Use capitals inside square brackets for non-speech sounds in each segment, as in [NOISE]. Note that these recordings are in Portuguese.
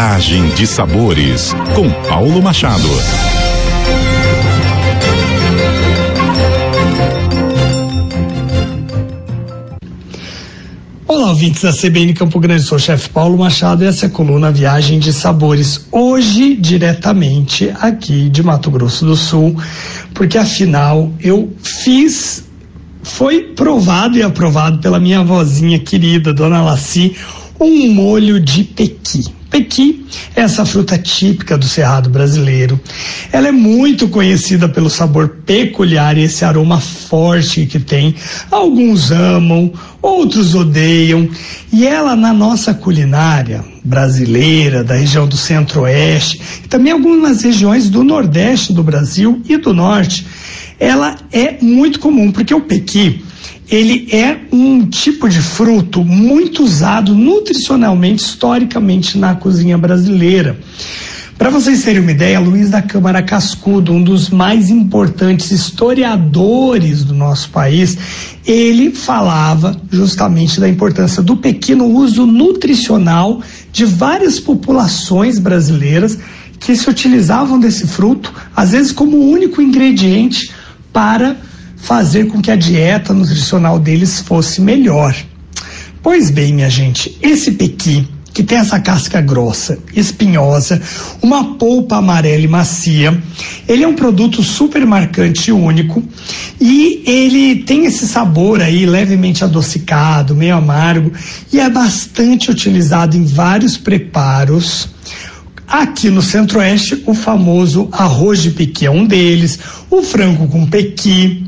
Viagem de Sabores, com Paulo Machado. Olá, ouvintes da CBN Campo Grande, sou o chefe Paulo Machado e essa é a coluna Viagem de Sabores. Hoje, diretamente aqui de Mato Grosso do Sul, porque afinal eu fiz, foi provado e aprovado pela minha vozinha querida, Dona Laci, um molho de pequi. Pequi é essa fruta típica do cerrado brasileiro. Ela é muito conhecida pelo sabor peculiar e esse aroma forte que tem. Alguns amam, outros odeiam. E ela, na nossa culinária brasileira, da região do centro-oeste, e também algumas regiões do nordeste do Brasil e do norte, ela é muito comum, porque o pequi ele é um tipo de fruto muito usado nutricionalmente, historicamente, na cozinha brasileira. Para vocês terem uma ideia, Luiz da Câmara Cascudo, um dos mais importantes historiadores do nosso país, ele falava justamente da importância do pequeno uso nutricional de várias populações brasileiras que se utilizavam desse fruto, às vezes como único ingrediente para fazer com que a dieta nutricional deles fosse melhor. Pois bem, minha gente, esse pequi que tem essa casca grossa, espinhosa, uma polpa amarela e macia. Ele é um produto super marcante e único e ele tem esse sabor aí levemente adocicado, meio amargo e é bastante utilizado em vários preparos. Aqui no Centro-Oeste, o famoso arroz de pequi é um deles, o frango com pequi,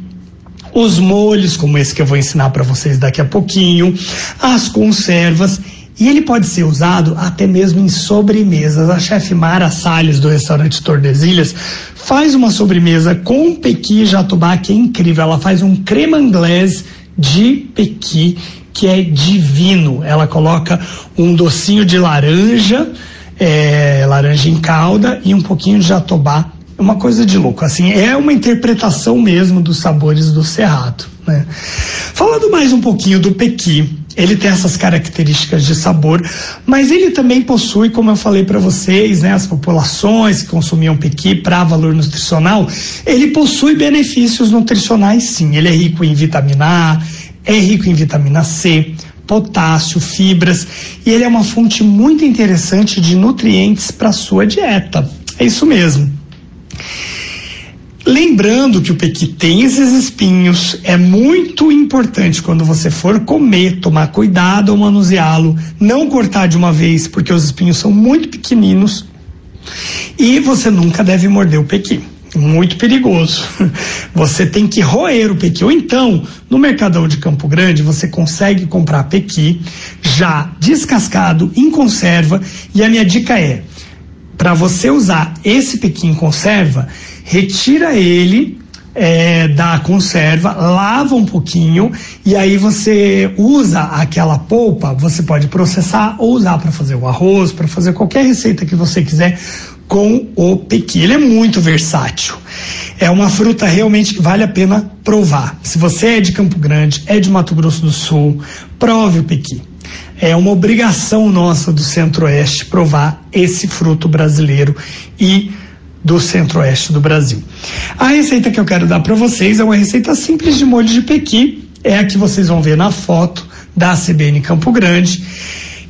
os molhos, como esse que eu vou ensinar para vocês daqui a pouquinho, as conservas e ele pode ser usado até mesmo em sobremesas. A chefe Mara Salles, do restaurante Tordesilhas, faz uma sobremesa com pequi jatobá que é incrível. Ela faz um crema inglês de pequi que é divino. Ela coloca um docinho de laranja, é, laranja em calda e um pouquinho de jatobá uma coisa de louco. Assim, é uma interpretação mesmo dos sabores do cerrado. Né? Falando mais um pouquinho do pequi, ele tem essas características de sabor, mas ele também possui, como eu falei para vocês, né, as populações que consumiam pequi para valor nutricional, ele possui benefícios nutricionais sim. Ele é rico em vitamina A, é rico em vitamina C, potássio, fibras, e ele é uma fonte muito interessante de nutrientes para sua dieta. É isso mesmo. Lembrando que o pequi tem esses espinhos, é muito importante quando você for comer, tomar cuidado ao manuseá-lo, não cortar de uma vez, porque os espinhos são muito pequeninos. E você nunca deve morder o pequi. Muito perigoso. [LAUGHS] Você tem que roer o pequi. Ou então, no Mercadão de Campo Grande, você consegue comprar pequi já descascado, em conserva. E a minha dica é: para você usar esse pequi em conserva, retira ele é, da conserva, lava um pouquinho e aí você usa aquela polpa, você pode processar ou usar para fazer o arroz, para fazer qualquer receita que você quiser com o pequi. Ele é muito versátil. É uma fruta realmente que vale a pena provar. Se você é de Campo Grande, é de Mato Grosso do Sul, prove o pequi. É uma obrigação nossa do Centro-Oeste provar esse fruto brasileiro e do centro-oeste do Brasil. A receita que eu quero dar para vocês é uma receita simples de molho de pequi, é a que vocês vão ver na foto da CBN Campo Grande,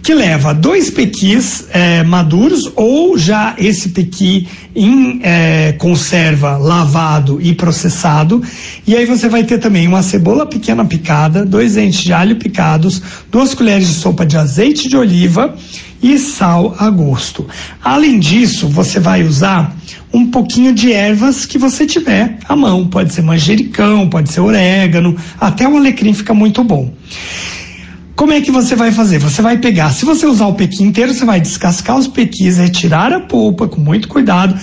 que leva dois pequis é, maduros ou já esse pequi em é, conserva, lavado e processado. E aí você vai ter também uma cebola pequena picada, dois dentes de alho picados, duas colheres de sopa de azeite de oliva e sal a gosto. Além disso, você vai usar um pouquinho de ervas que você tiver à mão. Pode ser manjericão, pode ser orégano, até o alecrim fica muito bom. Como é que você vai fazer? Você vai pegar, se você usar o pequi inteiro, você vai descascar os pequis, retirar a polpa com muito cuidado,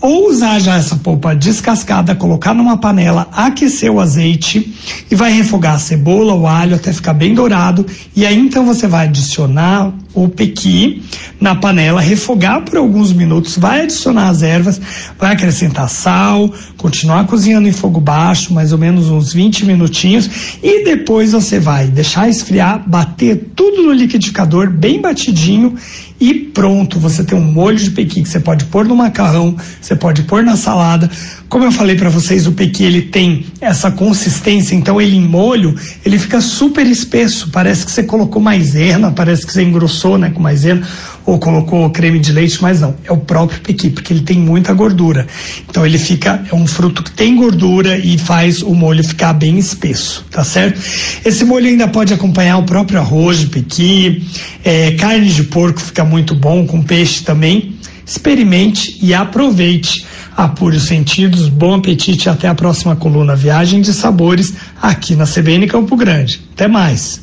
ou usar já essa polpa descascada, colocar numa panela, aquecer o azeite e vai refogar a cebola, o alho até ficar bem dourado, e aí então você vai adicionar o pequi na panela, refogar por alguns minutos, vai adicionar as ervas, vai acrescentar sal, continuar cozinhando em fogo baixo, mais ou menos uns 20 minutinhos, e depois você vai deixar esfriar, bater tudo no liquidificador, bem batidinho, e pronto, você tem um molho de pequi que você pode pôr no macarrão, você pode pôr na salada. Como eu falei para vocês, o pequi ele tem essa consistência, então ele em molho, ele fica super espesso, parece que você colocou maisena, parece que você engrossou, né, com maisena ou colocou creme de leite, mas não, é o próprio pequi, porque ele tem muita gordura. Então ele fica, é um fruto que tem gordura e faz o molho ficar bem espesso, tá certo? Esse molho ainda pode acompanhar o próprio arroz de pequi, é, carne de porco fica muito bom, com peixe também. Experimente e aproveite. Apure os sentidos, bom apetite e até a próxima coluna Viagem de Sabores aqui na CBN Campo Grande. Até mais.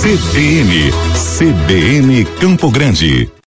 CBN, CBN Campo Grande.